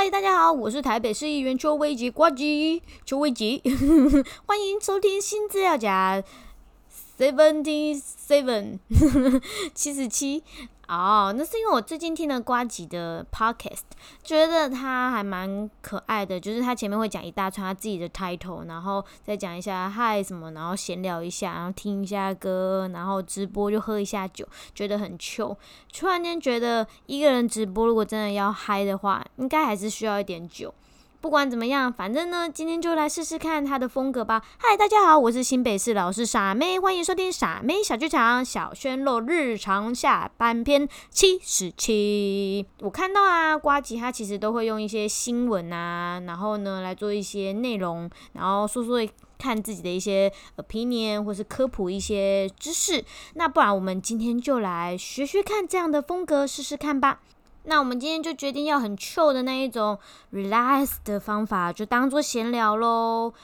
嗨，大家好，我是台北市议员邱威吉呱吉，邱威吉，欢迎收听新资料夹。Seventy seven 七十七。哦，那是因为我最近听了瓜吉的 podcast，觉得他还蛮可爱的，就是他前面会讲一大串他自己的 title，然后再讲一下嗨什么，然后闲聊一下，然后听一下歌，然后直播就喝一下酒，觉得很糗。突然间觉得一个人直播如果真的要嗨的话，应该还是需要一点酒。不管怎么样，反正呢，今天就来试试看他的风格吧。嗨，大家好，我是新北市老师傻妹，欢迎收听傻妹小剧场小轩露日常下半篇七十七。我看到啊，瓜吉他其实都会用一些新闻啊，然后呢来做一些内容，然后说说看自己的一些 opinion 或是科普一些知识。那不然我们今天就来学学看这样的风格，试试看吧。那我们今天就决定要很 chill 的那一种 relax 的方法，就当做闲聊喽。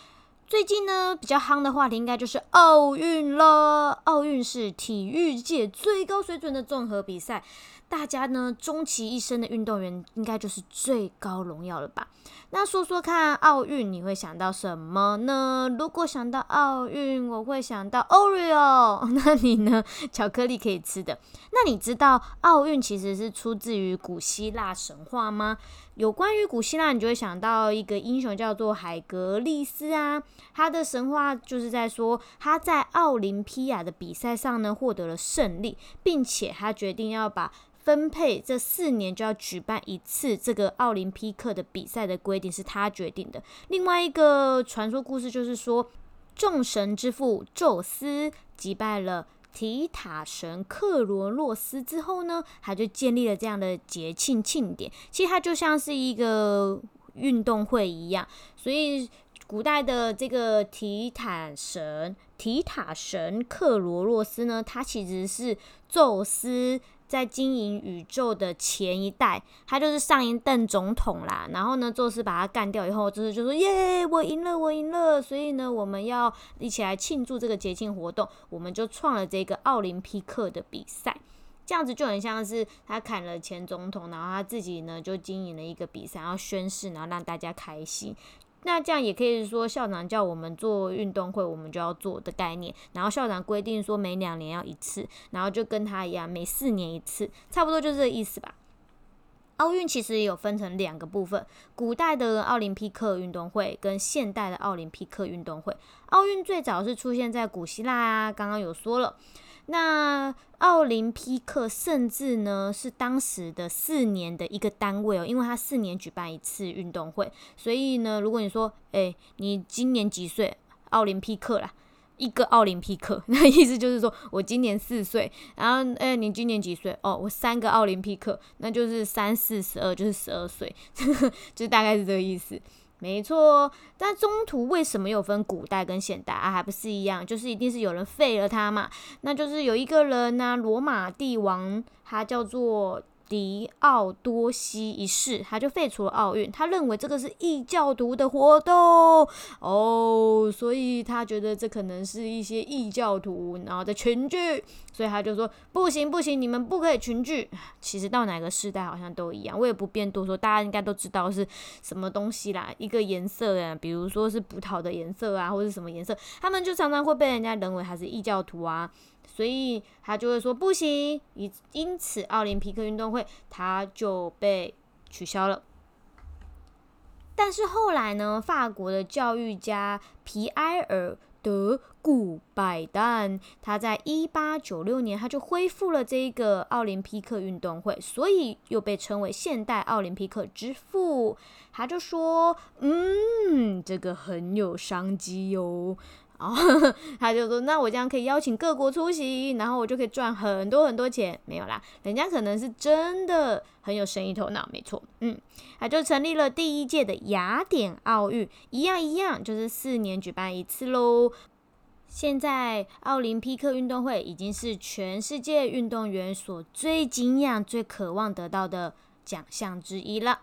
最近呢，比较夯的话题应该就是奥运了。奥运是体育界最高水准的综合比赛。大家呢，终其一生的运动员应该就是最高荣耀了吧？那说说看，奥运你会想到什么呢？如果想到奥运，我会想到 Oreo。那你呢？巧克力可以吃的。那你知道奥运其实是出自于古希腊神话吗？有关于古希腊，你就会想到一个英雄叫做海格力斯啊。他的神话就是在说他在奥林匹亚的比赛上呢获得了胜利，并且他决定要把分配这四年就要举办一次这个奥林匹克的比赛的规定是他决定的。另外一个传说故事就是说，众神之父宙斯击败了提塔神克罗洛斯之后呢，他就建立了这样的节庆庆典。其实它就像是一个运动会一样，所以古代的这个提坦神提塔神克罗洛斯呢，他其实是宙斯。在经营宇宙的前一代，他就是上一任总统啦。然后呢，宙斯把他干掉以后，就是就说耶，我赢了，我赢了。所以呢，我们要一起来庆祝这个节庆活动，我们就创了这个奥林匹克的比赛。这样子就很像是他砍了前总统，然后他自己呢就经营了一个比赛，然后宣誓，然后让大家开心。那这样也可以说，校长叫我们做运动会，我们就要做的概念。然后校长规定说，每两年要一次，然后就跟他一样，每四年一次，差不多就这个意思吧。奥运其实也有分成两个部分：古代的奥林匹克运动会跟现代的奥林匹克运动会。奥运最早是出现在古希腊啊，刚刚有说了。那奥林匹克甚至呢是当时的四年的一个单位哦，因为它四年举办一次运动会，所以呢，如果你说，哎，你今年几岁？奥林匹克啦，一个奥林匹克，那意思就是说我今年四岁，然后，哎，你今年几岁？哦，我三个奥林匹克，那就是三四十二，就是十二岁，就大概是这个意思。没错，但中途为什么有分古代跟现代啊？还不是一样，就是一定是有人废了他嘛。那就是有一个人呢，罗马帝王，他叫做。迪奥多西一世，他就废除了奥运，他认为这个是异教徒的活动哦，所以他觉得这可能是一些异教徒，然后在群聚，所以他就说不行不行，你们不可以群聚。其实到哪个时代好像都一样，我也不便多说，大家应该都知道是什么东西啦，一个颜色啊，比如说是葡萄的颜色啊，或者什么颜色，他们就常常会被人家认为他是异教徒啊。所以他就会说不行，因因此奥林匹克运动会他就被取消了。但是后来呢，法国的教育家皮埃尔德古拜旦，他在一八九六年他就恢复了这个奥林匹克运动会，所以又被称为现代奥林匹克之父。他就说，嗯，这个很有商机哟。然后 他就说：“那我这样可以邀请各国出席，然后我就可以赚很多很多钱。”没有啦，人家可能是真的很有生意头脑，没错。嗯，他就成立了第一届的雅典奥运，一样一样，就是四年举办一次喽。现在奥林匹克运动会已经是全世界运动员所最敬仰、最渴望得到的奖项之一了。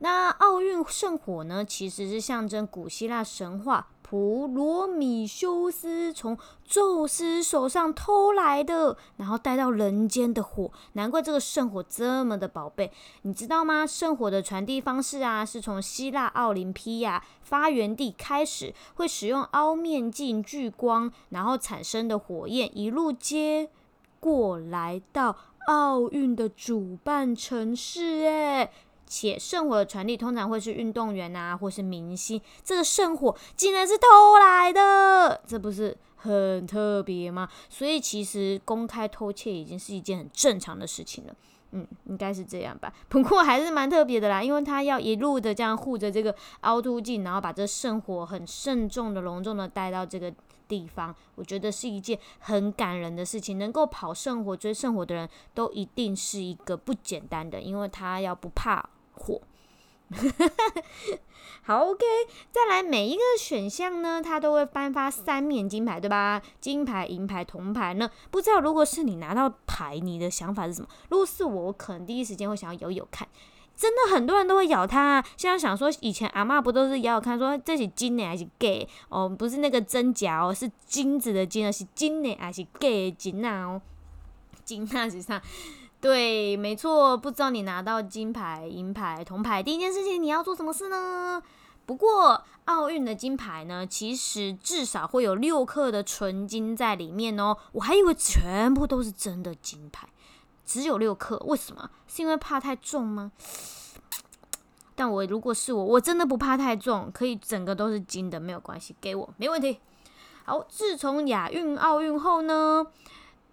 那奥运圣火呢，其实是象征古希腊神话。普罗米修斯从宙斯手上偷来的，然后带到人间的火。难怪这个圣火这么的宝贝，你知道吗？圣火的传递方式啊，是从希腊奥林匹亚发源地开始，会使用凹面镜聚光，然后产生的火焰一路接过来到奥运的主办城市，诶，且圣火的传递通常会是运动员啊，或是明星。这个圣火竟然是偷来的，这不是很特别吗？所以其实公开偷窃已经是一件很正常的事情了。嗯，应该是这样吧。不过还是蛮特别的啦，因为他要一路的这样护着这个凹凸镜，然后把这圣火很慎重的、隆重的带到这个地方。我觉得是一件很感人的事情。能够跑圣火、追圣火的人都一定是一个不简单的，因为他要不怕。火，好，OK，再来每一个选项呢，它都会颁发三面金牌，对吧？金牌、银牌、铜牌呢？不知道如果是你拿到牌，你的想法是什么？如果是我，我可能第一时间会想要咬咬看。真的很多人都会咬它。现在想说，以前阿妈不都是咬咬看，说这是金的还是 gay？哦，不是那个真假哦，是金子的金而，是金的还是 gay 金啊？哦，金啊，实际上。对，没错，不知道你拿到金牌、银牌、铜牌，第一件事情你要做什么事呢？不过奥运的金牌呢，其实至少会有六克的纯金在里面哦。我还以为全部都是真的金牌，只有六克，为什么？是因为怕太重吗？但我如果是我，我真的不怕太重，可以整个都是金的，没有关系，给我没问题。好，自从亚运、奥运后呢？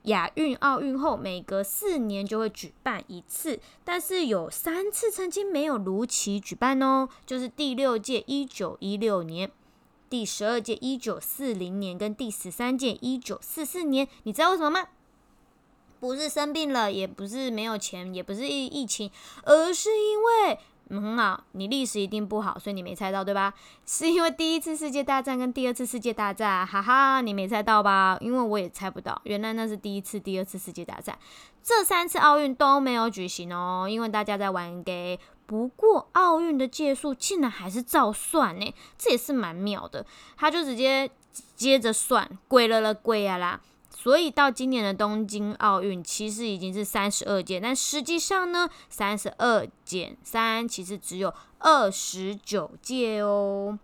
亚运、奥运后，每隔四年就会举办一次，但是有三次曾经没有如期举办哦，就是第六届一九一六年、第十二届一九四零年跟第十三届一九四四年。你知道为什么吗？不是生病了，也不是没有钱，也不是疫疫情，而是因为。嗯，很好，你历史一定不好，所以你没猜到，对吧？是因为第一次世界大战跟第二次世界大战，哈哈，你没猜到吧？因为我也猜不到，原来那是第一次、第二次世界大战，这三次奥运都没有举行哦，因为大家在玩 gay。不过奥运的届数竟然还是照算呢，这也是蛮妙的，他就直接接着算，贵了了，贵啊啦。所以到今年的东京奥运，其实已经是三十二届，但实际上呢，三十二减三其实只有二十九届哦。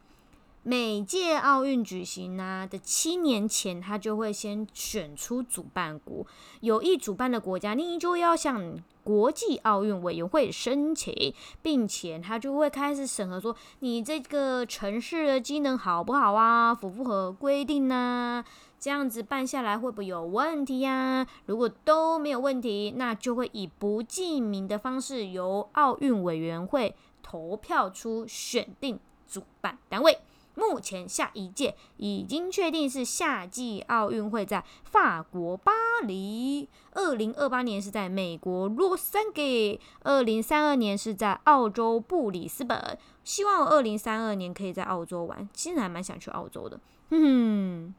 每届奥运举行呢的七年前，他就会先选出主办国，有意主办的国家，你就要向国际奥运委员会申请，并且他就会开始审核，说你这个城市的机能好不好啊，符不符合规定呢？这样子办下来会不会有问题呀？如果都没有问题，那就会以不记名的方式由奥运委员会投票出选定主办单位。目前下一届已经确定是夏季奥运会在法国巴黎，二零二八年是在美国洛杉矶，二零三二年是在澳洲布里斯本。希望二零三二年可以在澳洲玩，其实还蛮想去澳洲的。哼哼。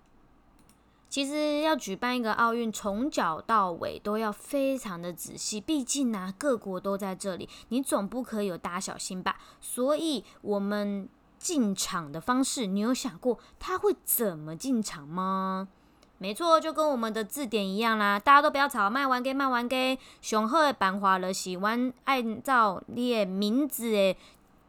其实要举办一个奥运，从脚到尾都要非常的仔细，毕竟呢，各国都在这里，你总不可以有大小心吧？所以，我们进场的方式，你有想过他会怎么进场吗？没错，就跟我们的字典一样啦，大家都不要吵，卖完给卖完给，雄鹤的版画了，喜欢按照列名字诶。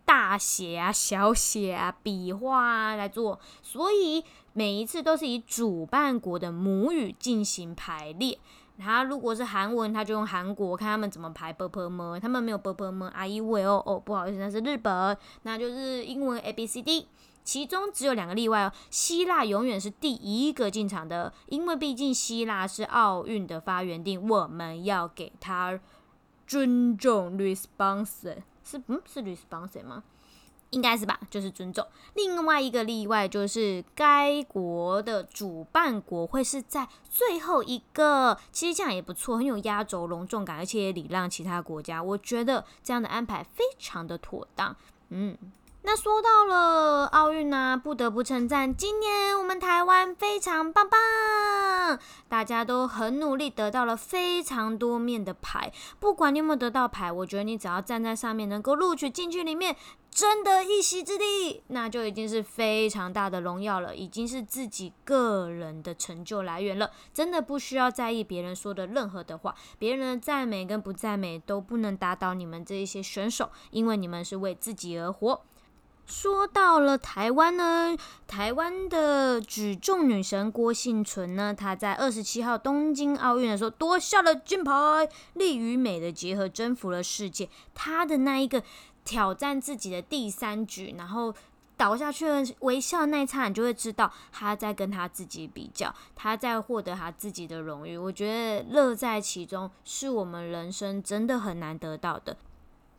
大写啊、小写啊、笔画啊来做，所以。每一次都是以主办国的母语进行排列。他如果是韩文，他就用韩国，看他们怎么排 b p m，他们没有 b p m，啊，因为哦哦，不好意思，那是日本，那就是英文 a b c d。其中只有两个例外哦，希腊永远是第一个进场的，因为毕竟希腊是奥运的发源地，我们要给他尊重 response，是嗯是 response 吗？应该是吧，就是尊重。另外一个例外就是该国的主办国会是在最后一个，其实这样也不错，很有压轴隆重感，而且也礼让其他国家。我觉得这样的安排非常的妥当。嗯，那说到了奥运呢，不得不称赞今年我们台湾非常棒棒，大家都很努力，得到了非常多面的牌。不管你有没有得到牌，我觉得你只要站在上面，能够录取进去里面，争得一席之地，那就已经是非常大的荣耀了，已经是自己个人的成就来源了。真的不需要在意别人说的任何的话，别人的赞美跟不赞美都不能打倒你们这一些选手，因为你们是为自己而活。说到了台湾呢，台湾的举重女神郭幸存呢，她在二十七号东京奥运的时候夺下了金牌，力与美的结合征服了世界。她的那一个挑战自己的第三局，然后倒下去了，微笑那一刹，你就会知道她在跟她自己比较，她在获得她自己的荣誉。我觉得乐在其中，是我们人生真的很难得到的。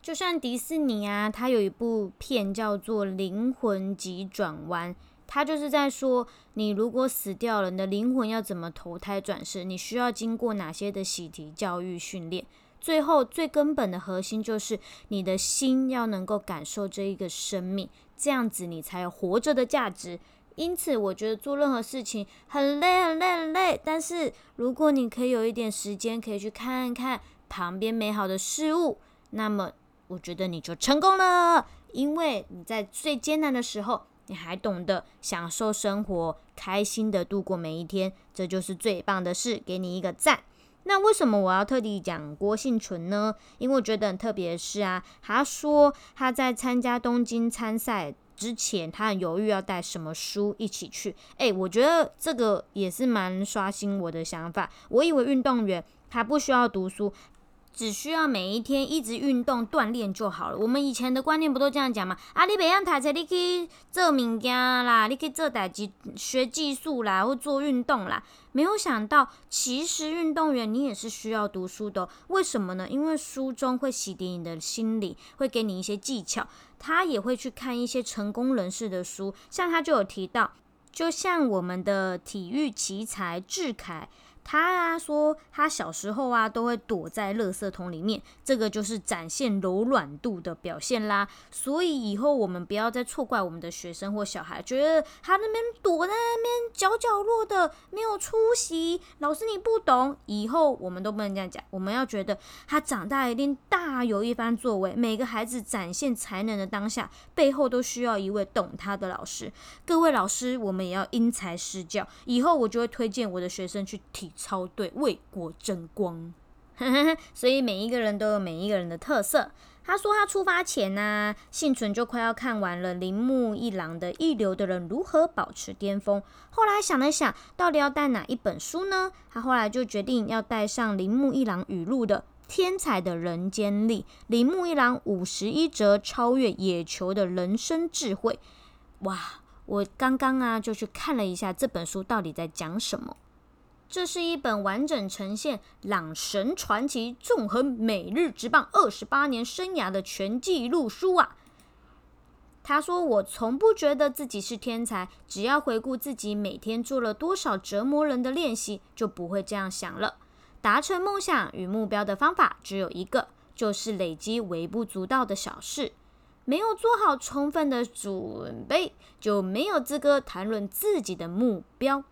就像迪士尼啊，它有一部片叫做《灵魂急转弯》，它就是在说，你如果死掉了，你的灵魂要怎么投胎转世？你需要经过哪些的习题、教育、训练？最后最根本的核心就是你的心要能够感受这一个生命，这样子你才有活着的价值。因此，我觉得做任何事情很累、很累、很累，但是如果你可以有一点时间，可以去看看旁边美好的事物，那么。我觉得你就成功了，因为你在最艰难的时候，你还懂得享受生活，开心的度过每一天，这就是最棒的事，给你一个赞。那为什么我要特地讲郭幸存呢？因为我觉得很特别的是啊，他说他在参加东京参赛之前，他很犹豫要带什么书一起去。诶，我觉得这个也是蛮刷新我的想法。我以为运动员他不需要读书。只需要每一天一直运动锻炼就好了。我们以前的观念不都这样讲吗？啊，你袂晓读册，你可以做物件啦，你可以做代志学技术啦，或做运动啦。没有想到，其实运动员你也是需要读书的。为什么呢？因为书中会洗涤你的心理，会给你一些技巧。他也会去看一些成功人士的书，像他就有提到，就像我们的体育奇才志凯。他啊说，他小时候啊都会躲在垃圾桶里面，这个就是展现柔软度的表现啦。所以以后我们不要再错怪我们的学生或小孩，觉得他那边躲在那边角角落的没有出息，老师你不懂。以后我们都不能这样讲，我们要觉得他长大一定大有一番作为。每个孩子展现才能的当下，背后都需要一位懂他的老师。各位老师，我们也要因材施教。以后我就会推荐我的学生去体。超对，为国争光，所以每一个人都有每一个人的特色。他说他出发前呢，幸存就快要看完了铃木一郎的《一流的人如何保持巅峰》。后来想了想，到底要带哪一本书呢？他后来就决定要带上铃木一郎语录的《天才的人间力》，铃木一郎五十一则超越野球的人生智慧。哇，我刚刚啊就去看了一下这本书到底在讲什么。这是一本完整呈现朗神传奇纵横美日直棒二十八年生涯的全记录书啊！他说：“我从不觉得自己是天才，只要回顾自己每天做了多少折磨人的练习，就不会这样想了。达成梦想与目标的方法只有一个，就是累积微不足道的小事。没有做好充分的准备，就没有资格谈论自己的目标。”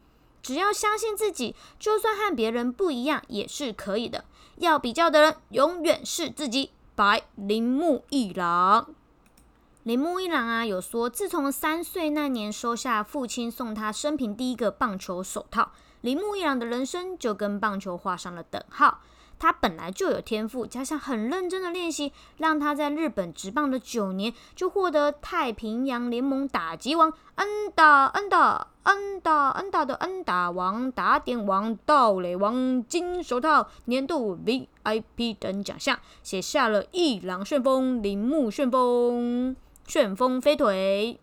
只要相信自己，就算和别人不一样也是可以的。要比较的人永远是自己。白铃木一郎，铃木一郎啊，有说自从三岁那年收下父亲送他生平第一个棒球手套，铃木一郎的人生就跟棒球画上了等号。他本来就有天赋，加上很认真的练习，让他在日本职棒的九年就获得太平洋联盟打击王、安打、安打、安打、安打的安打王、打点王、盗垒王、金手套、年度 VIP 等奖项，写下了一郎旋风、铃木旋风、旋风飞腿。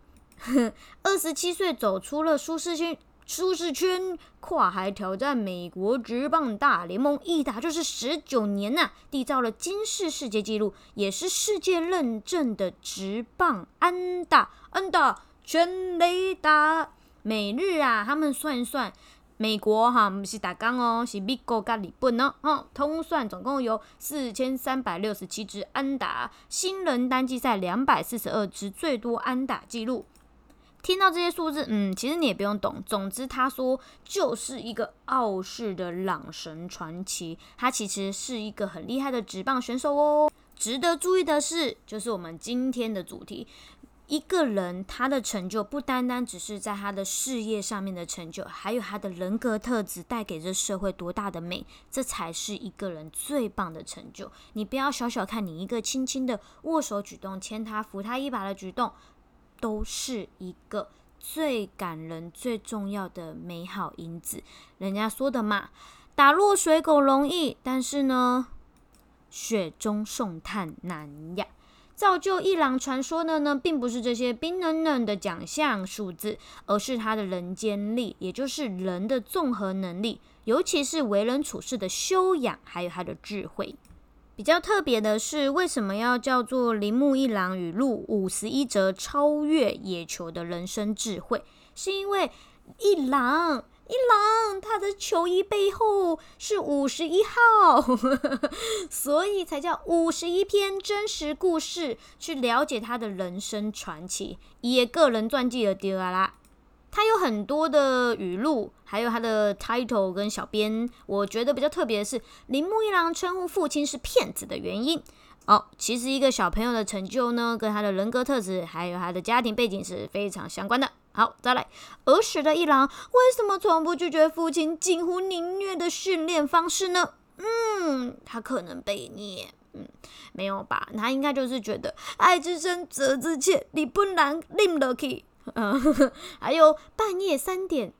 二十七岁走出了舒适圈。舒适圈跨海挑战美国职棒大联盟，一打就是十九年呐，缔造了金世世界纪录，也是世界认证的职棒安打安打全垒打。每日啊，他们算一算，美国哈，不是打刚哦，是美国跟日本哦，通算总共有四千三百六十七支安打，新人单季赛两百四十二支，最多安打记录。听到这些数字，嗯，其实你也不用懂。总之，他说就是一个傲视的朗神传奇，他其实是一个很厉害的职棒选手哦。值得注意的是，就是我们今天的主题，一个人他的成就不单单只是在他的事业上面的成就，还有他的人格特质带给这社会多大的美，这才是一个人最棒的成就。你不要小小看你一个轻轻的握手举动，牵他扶他一把的举动。都是一个最感人、最重要的美好因子。人家说的嘛，打落水狗容易，但是呢，雪中送炭难呀。造就一郎传说的呢，并不是这些冰冷冷的奖项数字，而是他的人间力，也就是人的综合能力，尤其是为人处事的修养，还有他的智慧。比较特别的是，为什么要叫做铃木一郎语录五十一则超越野球的人生智慧？是因为一郎一郎他的球衣背后是五十一号，所以才叫五十一篇真实故事，去了解他的人生传奇，也个人传记的第二啦。他有很多的语录，还有他的 title 跟小编。我觉得比较特别的是，铃木一郎称呼父亲是骗子的原因。哦，其实一个小朋友的成就呢，跟他的人格特质，还有他的家庭背景是非常相关的。好，再来，儿时的一郎为什么从不拒绝父亲近乎凌虐的训练方式呢？嗯，他可能被虐。嗯，没有吧？他应该就是觉得爱之深，责之切，你不能令得起。嗯，还有半夜三点，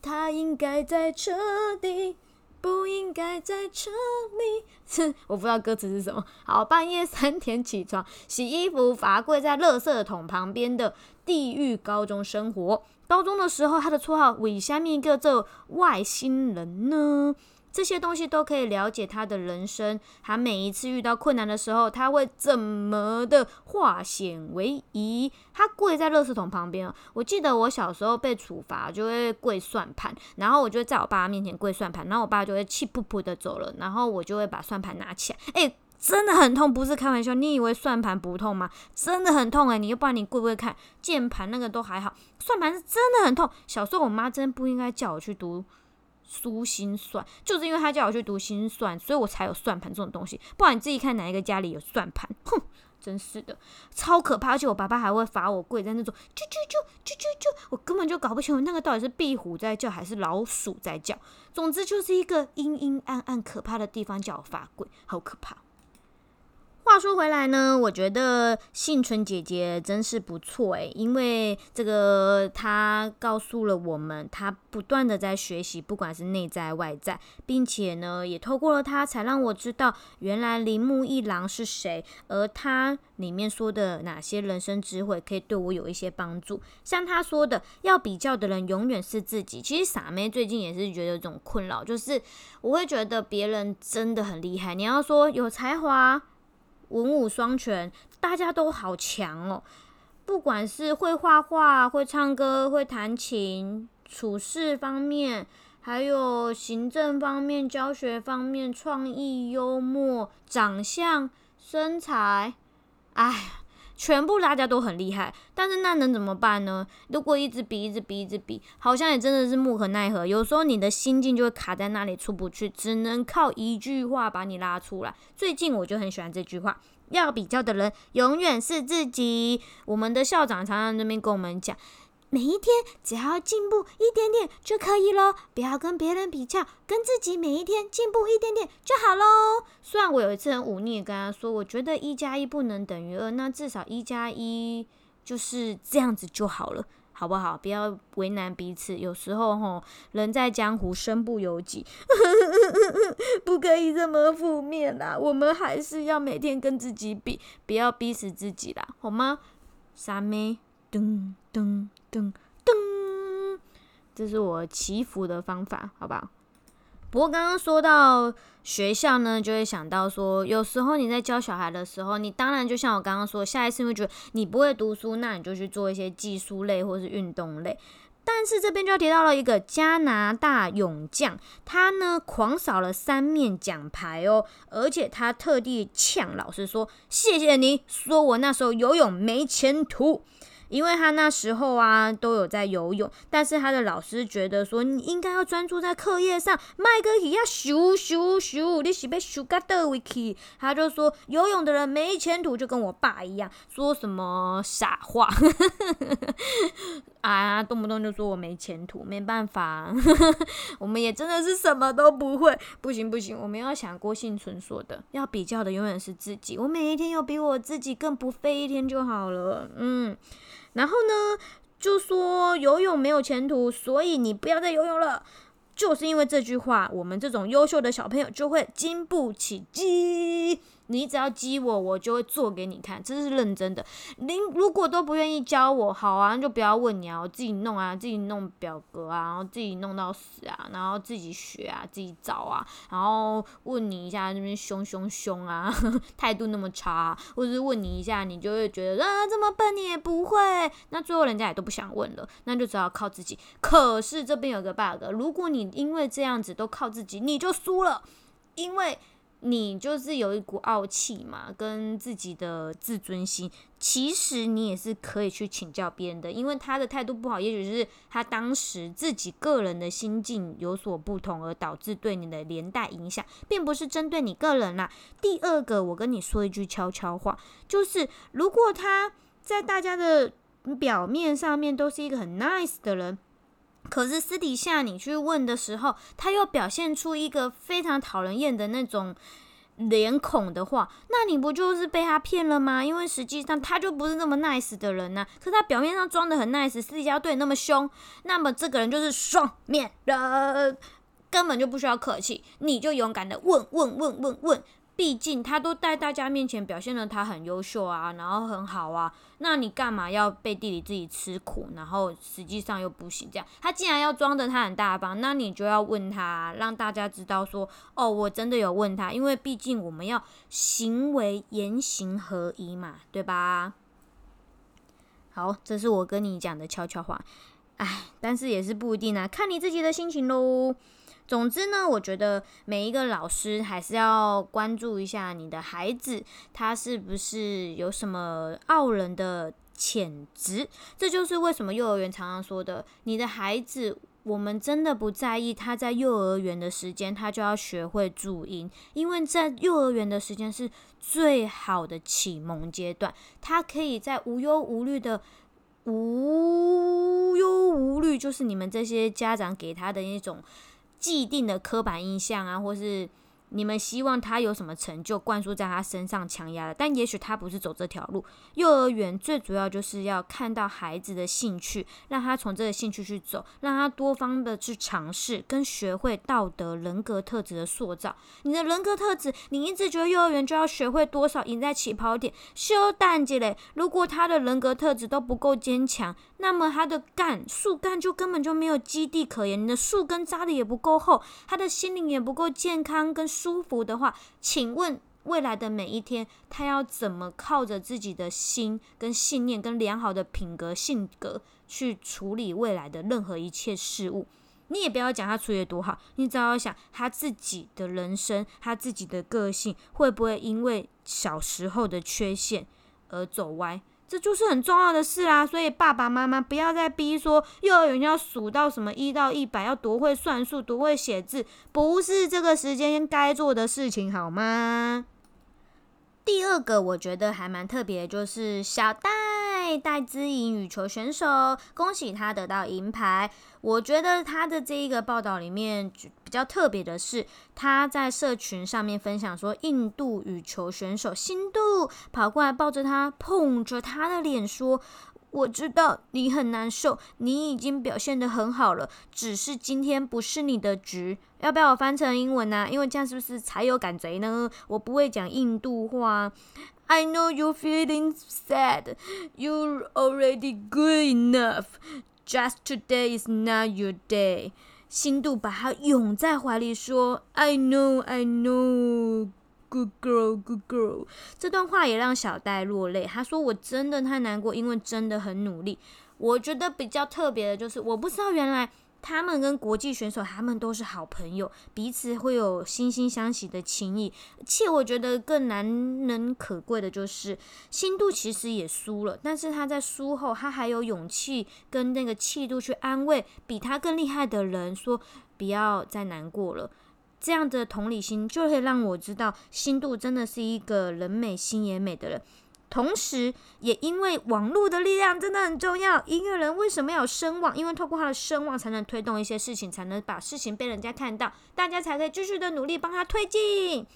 他应该在车底，不应该在车里。我不知道歌词是什么。好，半夜三点起床洗衣服，罚跪在垃圾桶旁边的地狱高中生活。高中的时候，他的绰号为下面一个这外星人呢？这些东西都可以了解他的人生，他每一次遇到困难的时候，他会怎么的化险为夷？他跪在垃圾桶旁边。我记得我小时候被处罚就会跪算盘，然后我就在我爸面前跪算盘，然后我爸就会气噗噗的走了，然后我就会把算盘拿起来，哎，真的很痛，不是开玩笑。你以为算盘不痛吗？真的很痛哎！你又不然你跪跪看，键盘那个都还好，算盘是真的很痛。小时候我妈真不应该叫我去读。苏心算，就是因为他叫我去读心算，所以我才有算盘这种东西。不然你自己看哪一个家里有算盘，哼，真是的，超可怕。而且我爸爸还会罚我跪在那种啾啾啾啾啾啾，我根本就搞不清楚那个到底是壁虎在叫还是老鼠在叫。总之就是一个阴阴暗暗可怕的地方叫我罚跪，好可怕。话说回来呢，我觉得幸存姐姐真是不错诶，因为这个她告诉了我们，她不断的在学习，不管是内在外在，并且呢，也透过了她，才让我知道原来铃木一郎是谁，而他里面说的哪些人生智慧可以对我有一些帮助。像他说的，要比较的人永远是自己。其实傻妹最近也是觉得这种困扰，就是我会觉得别人真的很厉害，你要说有才华。文武双全，大家都好强哦！不管是会画画、会唱歌、会弹琴，处事方面，还有行政方面、教学方面，创意、幽默、长相、身材，哎。全部大家都很厉害，但是那能怎么办呢？如果一直比，一直比，一直比，好像也真的是无可奈何。有时候你的心境就会卡在那里出不去，只能靠一句话把你拉出来。最近我就很喜欢这句话：要比较的人永远是自己。我们的校长常常那边跟我们讲。每一天只要进步一点点就可以了，不要跟别人比较，跟自己每一天进步一点点就好喽。虽然我有一次很忤逆跟他说，我觉得一加一不能等于二，那至少一加一就是这样子就好了，好不好？不要为难彼此。有时候吼，人在江湖身不由己，不可以这么负面啦。我们还是要每天跟自己比，不要逼死自己啦，好吗？三妹，噔噔。噔噔，这是我祈福的方法，好不好？不过刚刚说到学校呢，就会想到说，有时候你在教小孩的时候，你当然就像我刚刚说，下一次会觉得你不会读书，那你就去做一些技术类或是运动类。但是这边就要提到了一个加拿大勇将，他呢狂扫了三面奖牌哦，而且他特地呛老师说：“谢谢你说我那时候游泳没前途。”因为他那时候啊都有在游泳，但是他的老师觉得说你应该要专注在课业上，麦克也要咻咻咻，你是被咻嘎的 wiki，他就说游泳的人没前途，就跟我爸一样，说什么傻话，啊，动不动就说我没前途，没办法，我们也真的是什么都不会，不行不行，我们要想郭幸存说的，要比较的永远是自己，我每一天有比我自己更不废一天就好了，嗯。然后呢，就说游泳没有前途，所以你不要再游泳了。就是因为这句话，我们这种优秀的小朋友就会经不起激。你只要激我，我就会做给你看，这是认真的。您如果都不愿意教我，好啊，就不要问你啊，我自己弄啊，自己弄表格啊，然后自己弄到死啊，然后自己学啊，自己找啊，然后问你一下那边凶凶凶啊，态度那么差，或者是问你一下，你就会觉得啊这么笨你也不会，那最后人家也都不想问了，那就只好靠自己。可是这边有个 bug，如果你因为这样子都靠自己，你就输了，因为。你就是有一股傲气嘛，跟自己的自尊心，其实你也是可以去请教别人的，因为他的态度不好，也许是他当时自己个人的心境有所不同，而导致对你的连带影响，并不是针对你个人啦。第二个，我跟你说一句悄悄话，就是如果他在大家的表面上面都是一个很 nice 的人。可是私底下你去问的时候，他又表现出一个非常讨人厌的那种脸孔的话，那你不就是被他骗了吗？因为实际上他就不是那么 nice 的人呐。可他表面上装的很 nice，私底下对你那么凶，那么这个人就是双面人，根本就不需要客气，你就勇敢的问问问问问。毕竟他都在大家面前表现的他很优秀啊，然后很好啊，那你干嘛要背地里自己吃苦，然后实际上又不行？这样他既然要装的他很大方，那你就要问他，让大家知道说，哦，我真的有问他，因为毕竟我们要行为言行合一嘛，对吧？好，这是我跟你讲的悄悄话，哎，但是也是不一定啊，看你自己的心情喽。总之呢，我觉得每一个老师还是要关注一下你的孩子，他是不是有什么傲人的潜质。这就是为什么幼儿园常常说的，你的孩子，我们真的不在意他在幼儿园的时间，他就要学会注音，因为在幼儿园的时间是最好的启蒙阶段，他可以在无忧无虑的无忧无虑，就是你们这些家长给他的那种。既定的刻板印象啊，或是。你们希望他有什么成就灌输在他身上强压的，但也许他不是走这条路。幼儿园最主要就是要看到孩子的兴趣，让他从这个兴趣去走，让他多方的去尝试，跟学会道德人格特质的塑造。你的人格特质，你一直觉得幼儿园就要学会多少赢在起跑点，修蛋积累。如果他的人格特质都不够坚强，那么他的干树干就根本就没有基地可言，你的树根扎的也不够厚，他的心灵也不够健康跟。舒服的话，请问未来的每一天，他要怎么靠着自己的心、跟信念、跟良好的品格、性格去处理未来的任何一切事物？你也不要讲他处理多好，你只要想他自己的人生、他自己的个性会不会因为小时候的缺陷而走歪。这就是很重要的事啊，所以爸爸妈妈不要再逼说幼儿园要数到什么一到一百，要多会算数，多会写字，不是这个时间该做的事情，好吗？第二个我觉得还蛮特别，就是小蛋戴戴资颖羽球选手，恭喜他得到银牌。我觉得他的这一个报道里面比较特别的是，他在社群上面分享说，印度羽球选手新度跑过来抱着他，碰着他的脸说。我知道你很难受，你已经表现的很好了，只是今天不是你的局。要不要我翻成英文呢？因为这样是不是才有感觉呢？我不会讲印度话。I know you're feeling sad. You're already good enough. Just today is not your day. 新度把他拥在怀里说：“I know, I know.” good girl，good girl。这段话也让小戴落泪。他说：“我真的太难过，因为真的很努力。”我觉得比较特别的就是，我不知道原来。他们跟国际选手，他们都是好朋友，彼此会有惺惺相惜的情谊。且我觉得更难能可贵的就是，新度其实也输了，但是他在输后，他还有勇气跟那个气度去安慰比他更厉害的人，说不要再难过了。这样的同理心就会让我知道，新度真的是一个人美心也美的人。同时，也因为网络的力量真的很重要。音乐人为什么要有声望？因为透过他的声望，才能推动一些事情，才能把事情被人家看到，大家才可以继续的努力帮他推进。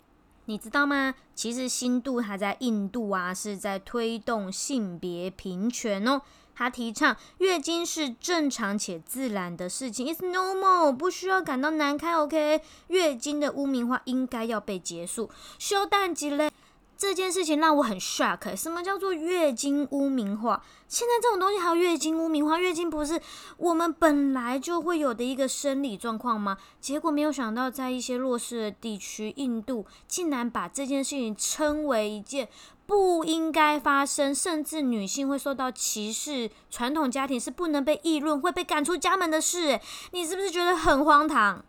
你知道吗？其实新度他在印度啊，是在推动性别平权哦。他提倡月经是正常且自然的事情，It's normal，不需要感到难堪。OK，月经的污名化应该要被结束。休蛋几嘞？这件事情让我很 shock。什么叫做月经污名化？现在这种东西还有月经污名化？月经不是我们本来就会有的一个生理状况吗？结果没有想到，在一些弱势的地区，印度竟然把这件事情称为一件不应该发生，甚至女性会受到歧视，传统家庭是不能被议论，会被赶出家门的事。你是不是觉得很荒唐？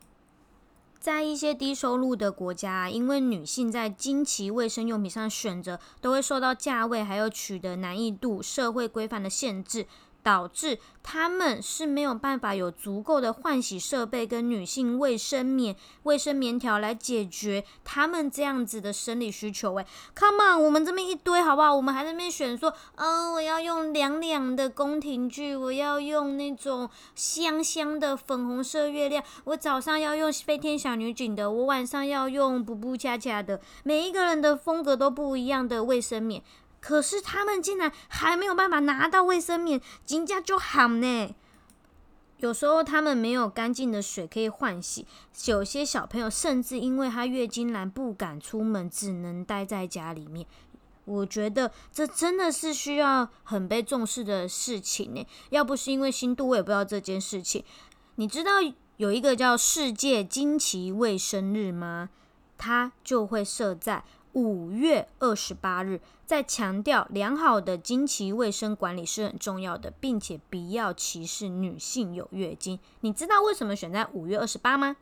在一些低收入的国家，因为女性在经期卫生用品上选择都会受到价位还有取得难易度、社会规范的限制。导致他们是没有办法有足够的换洗设备跟女性卫生棉、卫生棉条来解决他们这样子的生理需求。喂，Come on，我们这边一堆好不好？我们还在那边选说，嗯，我要用凉凉的宫廷剧，我要用那种香香的粉红色月亮，我早上要用飞天小女警的，我晚上要用布布恰恰的，每一个人的风格都不一样的卫生棉。可是他们竟然还没有办法拿到卫生棉，金家就喊呢。有时候他们没有干净的水可以换洗，有些小朋友甚至因为他月经来不敢出门，只能待在家里面。我觉得这真的是需要很被重视的事情呢。要不是因为新度，我也不知道这件事情。你知道有一个叫世界经期卫生日吗？它就会设在。五月二十八日，在强调良好的经期卫生管理是很重要的，并且不要歧视女性有月经。你知道为什么选在五月二十八吗？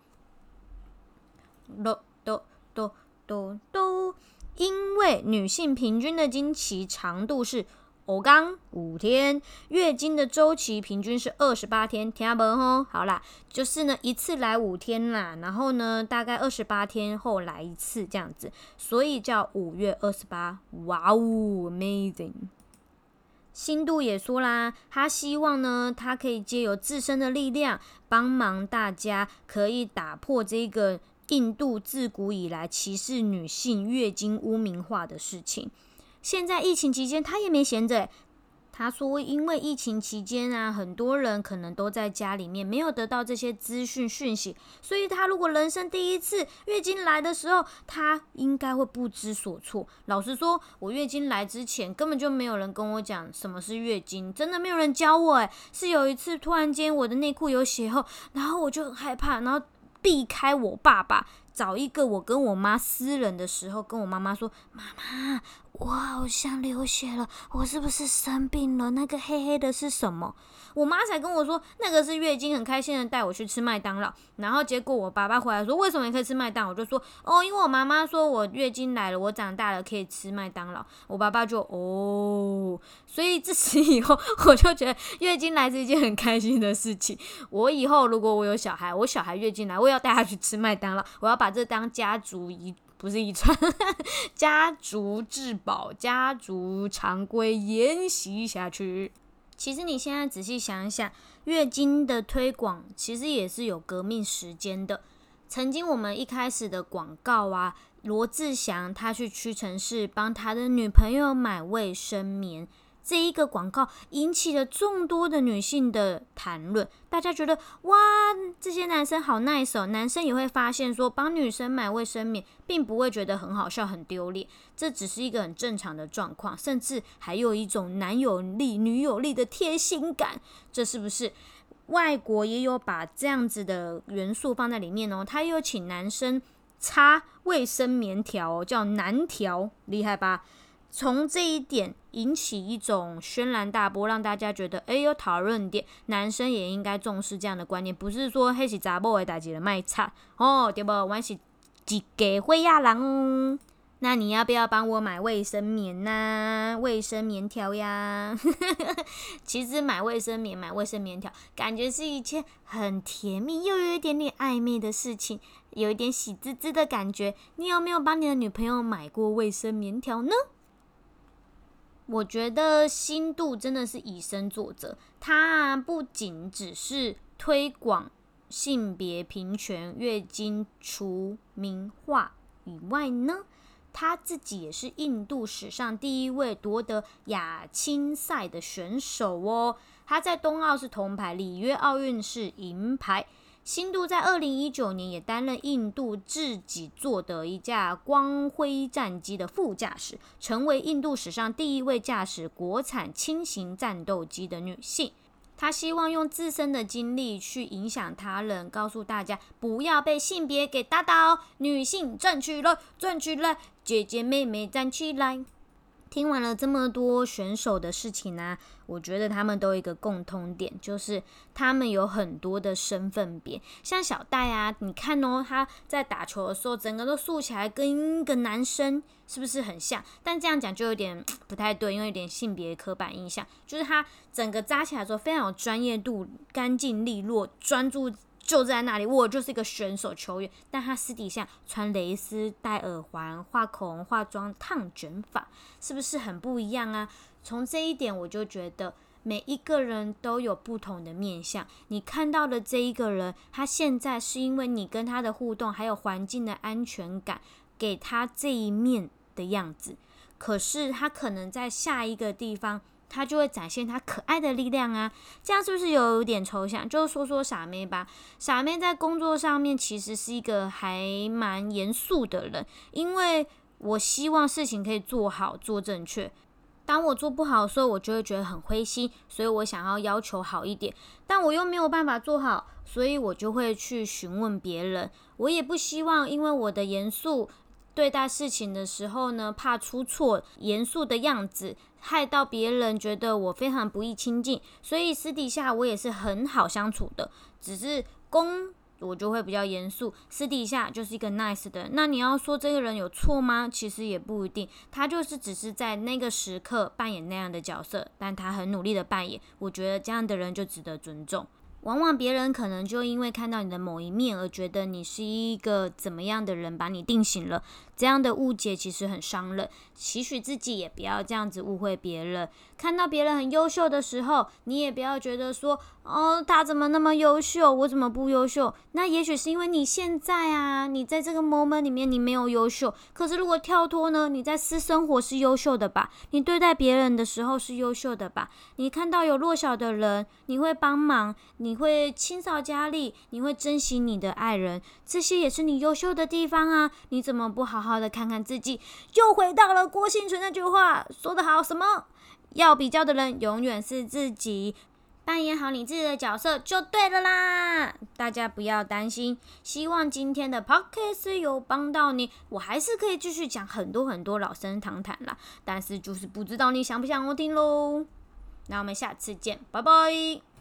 都都都都都，因为女性平均的经期长度是。我刚五天月经的周期平均是二十八天，听不吼？好啦，就是呢一次来五天啦，然后呢大概二十八天后来一次这样子，所以叫五月二十八。哇哦，amazing！新度也说啦，他希望呢他可以借由自身的力量帮忙大家，可以打破这个印度自古以来歧视女性月经污名化的事情。现在疫情期间，他也没闲着。他说，因为疫情期间啊，很多人可能都在家里面，没有得到这些资讯讯息，所以他如果人生第一次月经来的时候，他应该会不知所措。老实说，我月经来之前根本就没有人跟我讲什么是月经，真的没有人教我。诶，是有一次突然间我的内裤有血后，然后我就很害怕，然后避开我爸爸，找一个我跟我妈私人的时候，跟我妈妈说：“妈妈。”我好像流血了，我是不是生病了？那个黑黑的是什么？我妈才跟我说，那个是月经，很开心的带我去吃麦当劳。然后结果我爸爸回来说，为什么你可以吃麦当？我就说，哦，因为我妈妈说我月经来了，我长大了可以吃麦当劳。我爸爸就哦，所以自此以后，我就觉得月经来是一件很开心的事情。我以后如果我有小孩，我小孩月经来，我要带他去吃麦当劳，我要把把这当家族遗。不是遗传，家族至宝，家族常规沿袭下去。其实你现在仔细想一想，月经的推广其实也是有革命时间的。曾经我们一开始的广告啊，罗志祥他去屈臣氏帮他的女朋友买卫生棉。这一个广告引起了众多的女性的谈论，大家觉得哇，这些男生好 nice 哦。男生也会发现说，帮女生买卫生棉，并不会觉得很好笑、很丢脸，这只是一个很正常的状况，甚至还有一种男友力、女友力的贴心感。这是不是外国也有把这样子的元素放在里面哦？他又请男生擦卫生棉条，叫男条，厉害吧？从这一点引起一种轩然大波，让大家觉得，哎，有讨论点，男生也应该重视这样的观念，不是说黑是杂波的代志的卖差哦，对不？我是一个灰亚人哦。那你要不要帮我买卫生棉呐？卫生棉条呀？其实买卫生棉、买卫生棉条，感觉是一件很甜蜜又有一点点暧昧的事情，有一点喜滋滋的感觉。你有没有帮你的女朋友买过卫生棉条呢？我觉得新度真的是以身作则，他不仅只是推广性别平权、月经除名化以外呢，他自己也是印度史上第一位夺得亚青赛的选手哦。他在冬奥是铜牌，里约奥运是银牌。新度在二零一九年也担任印度自己做的一架光辉战机的副驾驶，成为印度史上第一位驾驶国产轻型战斗机的女性。她希望用自身的经历去影响他人，告诉大家不要被性别给打倒，女性站起来，站起来，姐姐妹妹站起来。听完了这么多选手的事情呢，我觉得他们都有一个共通点，就是他们有很多的身份别。像小戴啊，你看哦，他在打球的时候，整个都竖起来，跟一个男生是不是很像？但这样讲就有点不太对，因为有点性别刻板印象。就是他整个扎起来的时候，非常有专业度，干净利落，专注。就在那里，我就是一个选手球员，但他私底下穿蕾丝、戴耳环、画口红、化妆、烫卷发，是不是很不一样啊？从这一点，我就觉得每一个人都有不同的面相。你看到的这一个人，他现在是因为你跟他的互动，还有环境的安全感，给他这一面的样子。可是他可能在下一个地方。他就会展现他可爱的力量啊，这样是不是有点抽象？就说说傻妹吧。傻妹在工作上面其实是一个还蛮严肃的人，因为我希望事情可以做好做正确。当我做不好的时候，我就会觉得很灰心，所以我想要要求好一点，但我又没有办法做好，所以我就会去询问别人。我也不希望因为我的严肃。对待事情的时候呢，怕出错，严肃的样子害到别人，觉得我非常不易亲近，所以私底下我也是很好相处的。只是公我就会比较严肃，私底下就是一个 nice 的。那你要说这个人有错吗？其实也不一定，他就是只是在那个时刻扮演那样的角色，但他很努力的扮演，我觉得这样的人就值得尊重。往往别人可能就因为看到你的某一面而觉得你是一个怎么样的人，把你定型了。这样的误解其实很伤人，期许自己也不要这样子误会别人。看到别人很优秀的时候，你也不要觉得说，哦，他怎么那么优秀，我怎么不优秀？那也许是因为你现在啊，你在这个 moment 里面你没有优秀。可是如果跳脱呢，你在私生活是优秀的吧？你对待别人的时候是优秀的吧？你看到有弱小的人，你会帮忙，你会清扫家里，你会珍惜你的爱人，这些也是你优秀的地方啊！你怎么不好？好的，看看自己，又回到了郭幸存那句话说的好，什么要比较的人永远是自己，扮演好你自己的角色就对了啦。大家不要担心，希望今天的 podcast 有帮到你，我还是可以继续讲很多很多老生常谈啦，但是就是不知道你想不想我听喽。那我们下次见，拜拜。